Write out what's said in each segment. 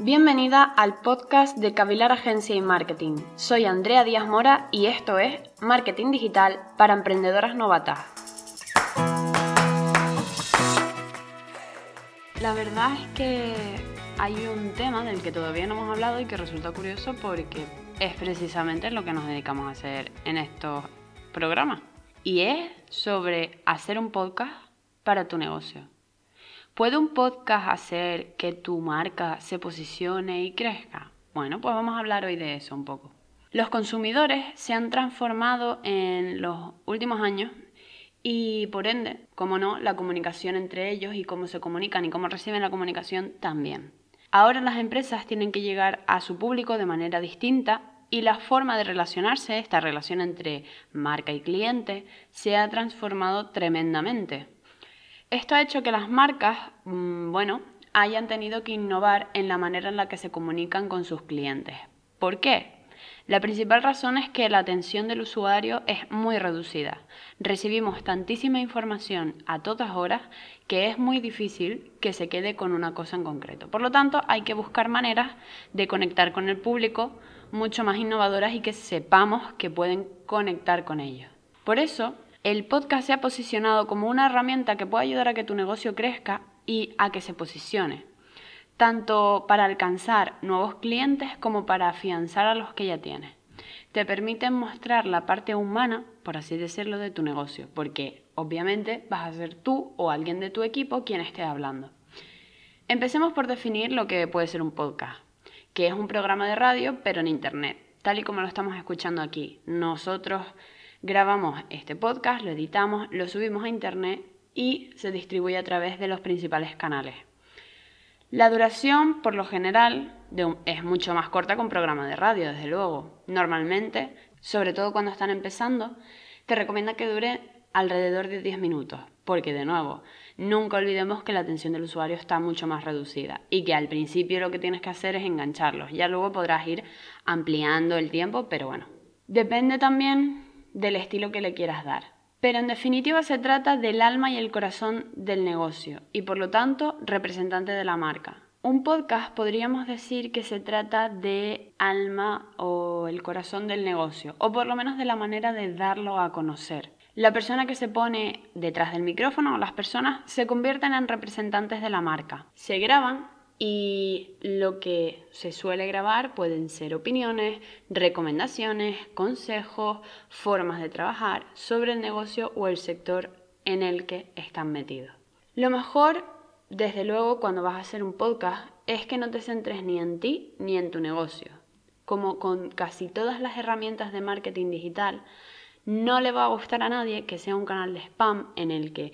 Bienvenida al podcast de Cavilar Agencia y Marketing. Soy Andrea Díaz Mora y esto es Marketing Digital para Emprendedoras Novatas. La verdad es que hay un tema del que todavía no hemos hablado y que resulta curioso porque es precisamente lo que nos dedicamos a hacer en estos programas. Y es sobre hacer un podcast para tu negocio. ¿Puede un podcast hacer que tu marca se posicione y crezca? Bueno, pues vamos a hablar hoy de eso un poco. Los consumidores se han transformado en los últimos años y por ende, como no, la comunicación entre ellos y cómo se comunican y cómo reciben la comunicación también. Ahora las empresas tienen que llegar a su público de manera distinta y la forma de relacionarse, esta relación entre marca y cliente, se ha transformado tremendamente. Esto ha hecho que las marcas, mm, bueno, hayan tenido que innovar en la manera en la que se comunican con sus clientes. ¿Por qué? La principal razón es que la atención del usuario es muy reducida. Recibimos tantísima información a todas horas que es muy difícil que se quede con una cosa en concreto. Por lo tanto, hay que buscar maneras de conectar con el público mucho más innovadoras y que sepamos que pueden conectar con ellos. Por eso, el podcast se ha posicionado como una herramienta que puede ayudar a que tu negocio crezca y a que se posicione, tanto para alcanzar nuevos clientes como para afianzar a los que ya tienes. Te permiten mostrar la parte humana, por así decirlo, de tu negocio, porque obviamente vas a ser tú o alguien de tu equipo quien esté hablando. Empecemos por definir lo que puede ser un podcast, que es un programa de radio pero en Internet, tal y como lo estamos escuchando aquí. Nosotros Grabamos este podcast, lo editamos, lo subimos a internet y se distribuye a través de los principales canales. La duración, por lo general, es mucho más corta que un programa de radio, desde luego. Normalmente, sobre todo cuando están empezando, te recomienda que dure alrededor de 10 minutos, porque de nuevo, nunca olvidemos que la atención del usuario está mucho más reducida y que al principio lo que tienes que hacer es engancharlos. Ya luego podrás ir ampliando el tiempo, pero bueno. Depende también del estilo que le quieras dar. Pero en definitiva se trata del alma y el corazón del negocio y por lo tanto representante de la marca. Un podcast podríamos decir que se trata de alma o el corazón del negocio, o por lo menos de la manera de darlo a conocer. La persona que se pone detrás del micrófono o las personas se convierten en representantes de la marca. Se graban y lo que se suele grabar pueden ser opiniones, recomendaciones, consejos, formas de trabajar sobre el negocio o el sector en el que están metidos. Lo mejor, desde luego, cuando vas a hacer un podcast es que no te centres ni en ti ni en tu negocio. Como con casi todas las herramientas de marketing digital, no le va a gustar a nadie que sea un canal de spam en el que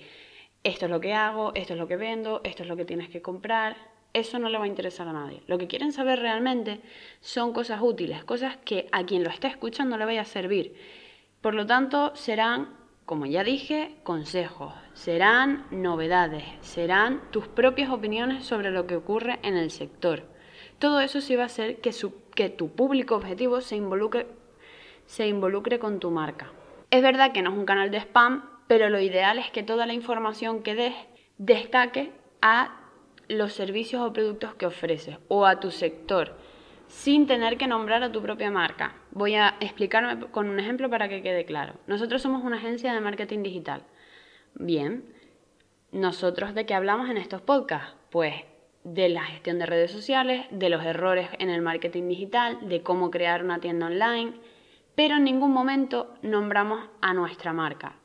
esto es lo que hago, esto es lo que vendo, esto es lo que tienes que comprar, eso no le va a interesar a nadie. Lo que quieren saber realmente son cosas útiles, cosas que a quien lo esté escuchando le vaya a servir. Por lo tanto, serán, como ya dije, consejos, serán novedades, serán tus propias opiniones sobre lo que ocurre en el sector. Todo eso sí va a hacer que, que tu público objetivo se involucre, se involucre con tu marca. Es verdad que no es un canal de spam, pero lo ideal es que toda la información que des destaque a los servicios o productos que ofreces o a tu sector sin tener que nombrar a tu propia marca. Voy a explicarme con un ejemplo para que quede claro. Nosotros somos una agencia de marketing digital. Bien, ¿nosotros de qué hablamos en estos podcasts? Pues de la gestión de redes sociales, de los errores en el marketing digital, de cómo crear una tienda online, pero en ningún momento nombramos a nuestra marca.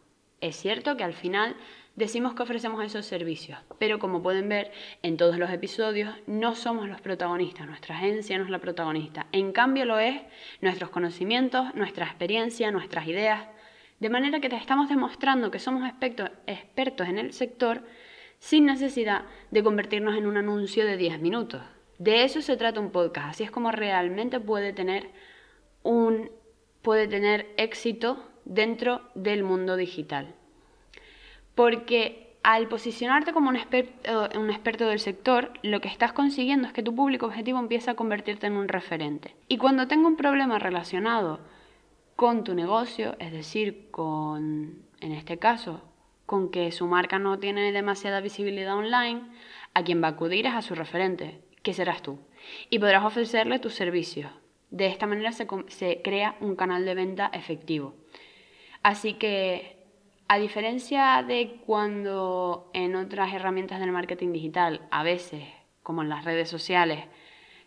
Es cierto que al final decimos que ofrecemos esos servicios, pero como pueden ver en todos los episodios, no somos los protagonistas, nuestra agencia no es la protagonista. En cambio lo es nuestros conocimientos, nuestra experiencia, nuestras ideas, de manera que te estamos demostrando que somos expertos en el sector sin necesidad de convertirnos en un anuncio de 10 minutos. De eso se trata un podcast, así es como realmente puede tener un puede tener éxito dentro del mundo digital porque al posicionarte como un experto, un experto del sector, lo que estás consiguiendo es que tu público objetivo empieza a convertirte en un referente. Y cuando tenga un problema relacionado con tu negocio, es decir, con, en este caso, con que su marca no tiene demasiada visibilidad online, a quien va a acudir es a su referente, que serás tú. Y podrás ofrecerle tus servicios. De esta manera se, se crea un canal de venta efectivo. Así que a diferencia de cuando en otras herramientas del marketing digital, a veces, como en las redes sociales,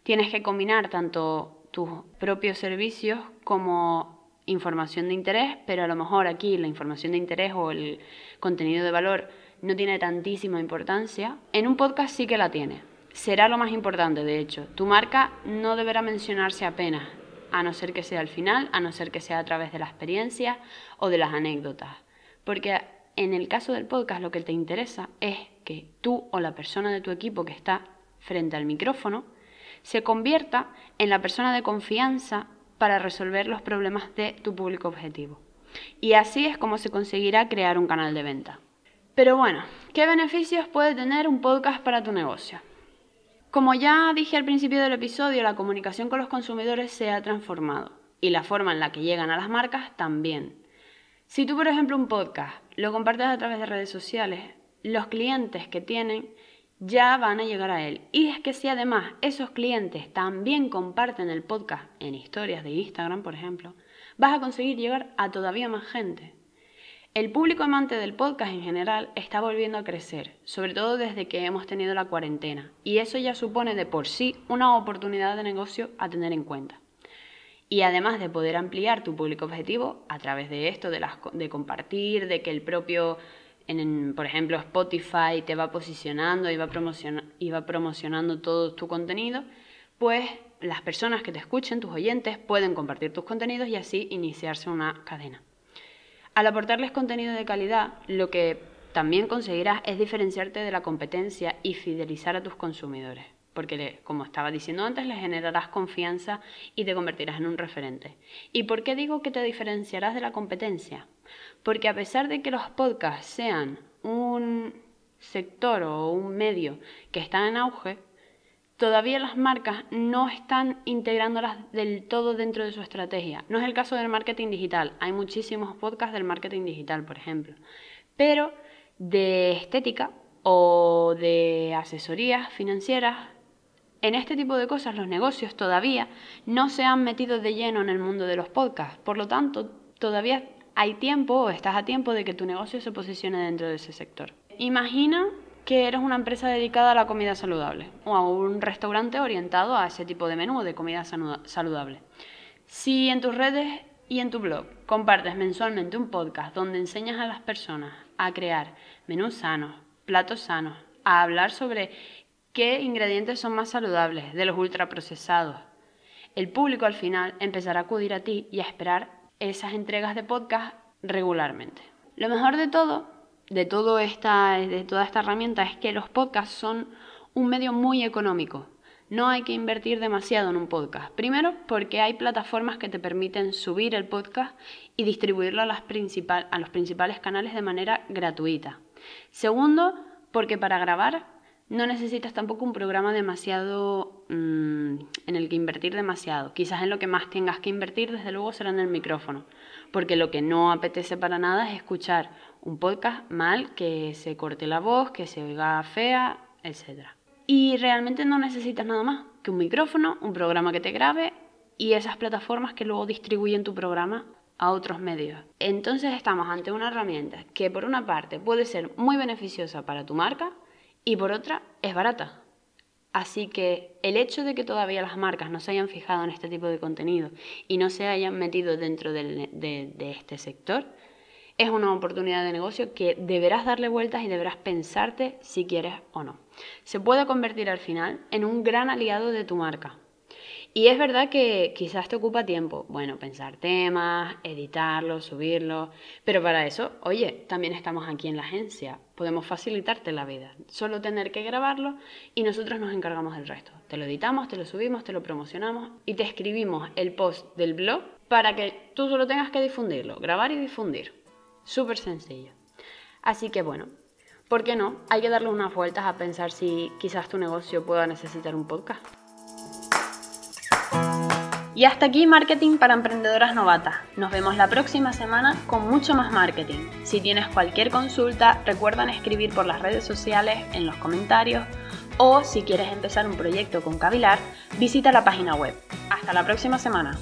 tienes que combinar tanto tus propios servicios como información de interés, pero a lo mejor aquí la información de interés o el contenido de valor no tiene tantísima importancia, en un podcast sí que la tiene. Será lo más importante, de hecho. Tu marca no deberá mencionarse apenas, a no ser que sea al final, a no ser que sea a través de la experiencia o de las anécdotas. Porque en el caso del podcast lo que te interesa es que tú o la persona de tu equipo que está frente al micrófono se convierta en la persona de confianza para resolver los problemas de tu público objetivo. Y así es como se conseguirá crear un canal de venta. Pero bueno, ¿qué beneficios puede tener un podcast para tu negocio? Como ya dije al principio del episodio, la comunicación con los consumidores se ha transformado y la forma en la que llegan a las marcas también. Si tú, por ejemplo, un podcast lo compartes a través de redes sociales, los clientes que tienen ya van a llegar a él. Y es que si además esos clientes también comparten el podcast en historias de Instagram, por ejemplo, vas a conseguir llegar a todavía más gente. El público amante del podcast en general está volviendo a crecer, sobre todo desde que hemos tenido la cuarentena, y eso ya supone de por sí una oportunidad de negocio a tener en cuenta. Y además de poder ampliar tu público objetivo a través de esto, de, compartir, de que el propio, en, por ejemplo, Spotify te va posicionando y va, y va promocionando todo tu contenido, pues las personas que te escuchen, tus oyentes, pueden compartir tus contenidos y así iniciarse una cadena. Al aportarles contenido de calidad, lo que también conseguirás es diferenciarte de la competencia y fidelizar a tus consumidores porque como estaba diciendo antes, le generarás confianza y te convertirás en un referente. ¿Y por qué digo que te diferenciarás de la competencia? Porque a pesar de que los podcasts sean un sector o un medio que está en auge, todavía las marcas no están integrándolas del todo dentro de su estrategia. No es el caso del marketing digital. Hay muchísimos podcasts del marketing digital, por ejemplo. Pero de estética o de asesorías financieras en este tipo de cosas los negocios todavía no se han metido de lleno en el mundo de los podcasts. Por lo tanto, todavía hay tiempo o estás a tiempo de que tu negocio se posicione dentro de ese sector. Imagina que eres una empresa dedicada a la comida saludable o a un restaurante orientado a ese tipo de menú de comida saludable. Si en tus redes y en tu blog compartes mensualmente un podcast donde enseñas a las personas a crear menús sanos, platos sanos, a hablar sobre qué ingredientes son más saludables de los ultraprocesados. El público al final empezará a acudir a ti y a esperar esas entregas de podcast regularmente. Lo mejor de todo, de, esta, de toda esta herramienta, es que los podcasts son un medio muy económico. No hay que invertir demasiado en un podcast. Primero, porque hay plataformas que te permiten subir el podcast y distribuirlo a, las a los principales canales de manera gratuita. Segundo, porque para grabar no necesitas tampoco un programa demasiado mm, en el que invertir demasiado. Quizás en lo que más tengas que invertir, desde luego, será en el micrófono, porque lo que no apetece para nada es escuchar un podcast mal, que se corte la voz, que se oiga fea, etc. Y realmente no necesitas nada más que un micrófono, un programa que te grabe y esas plataformas que luego distribuyen tu programa a otros medios. Entonces estamos ante una herramienta que por una parte puede ser muy beneficiosa para tu marca, y por otra es barata. Así que el hecho de que todavía las marcas no se hayan fijado en este tipo de contenido y no se hayan metido dentro de, este sector es una oportunidad de negocio que deberás darle vueltas y deberás pensarte si quieres o no. Se puede convertir al final en un gran aliado de tu marca. Y es verdad que quizás te ocupa tiempo, bueno, pensar temas, editarlos, subirlos, pero para eso, oye, también estamos aquí en la agencia, podemos facilitarte la vida, solo tener que grabarlo y nosotros nos encargamos del resto. Te lo editamos, te lo subimos, te lo promocionamos y te escribimos el post del blog para que tú solo tengas que difundirlo, grabar y difundir. Súper sencillo. Así que bueno, ¿por qué no? Hay que darle unas vueltas a pensar si quizás tu negocio pueda necesitar un podcast. Y hasta aquí Marketing para Emprendedoras Novatas. Nos vemos la próxima semana con mucho más marketing. Si tienes cualquier consulta, recuerda escribir por las redes sociales, en los comentarios, O si quieres empezar un proyecto con Cavilar, visita la página web. Hasta la próxima semana.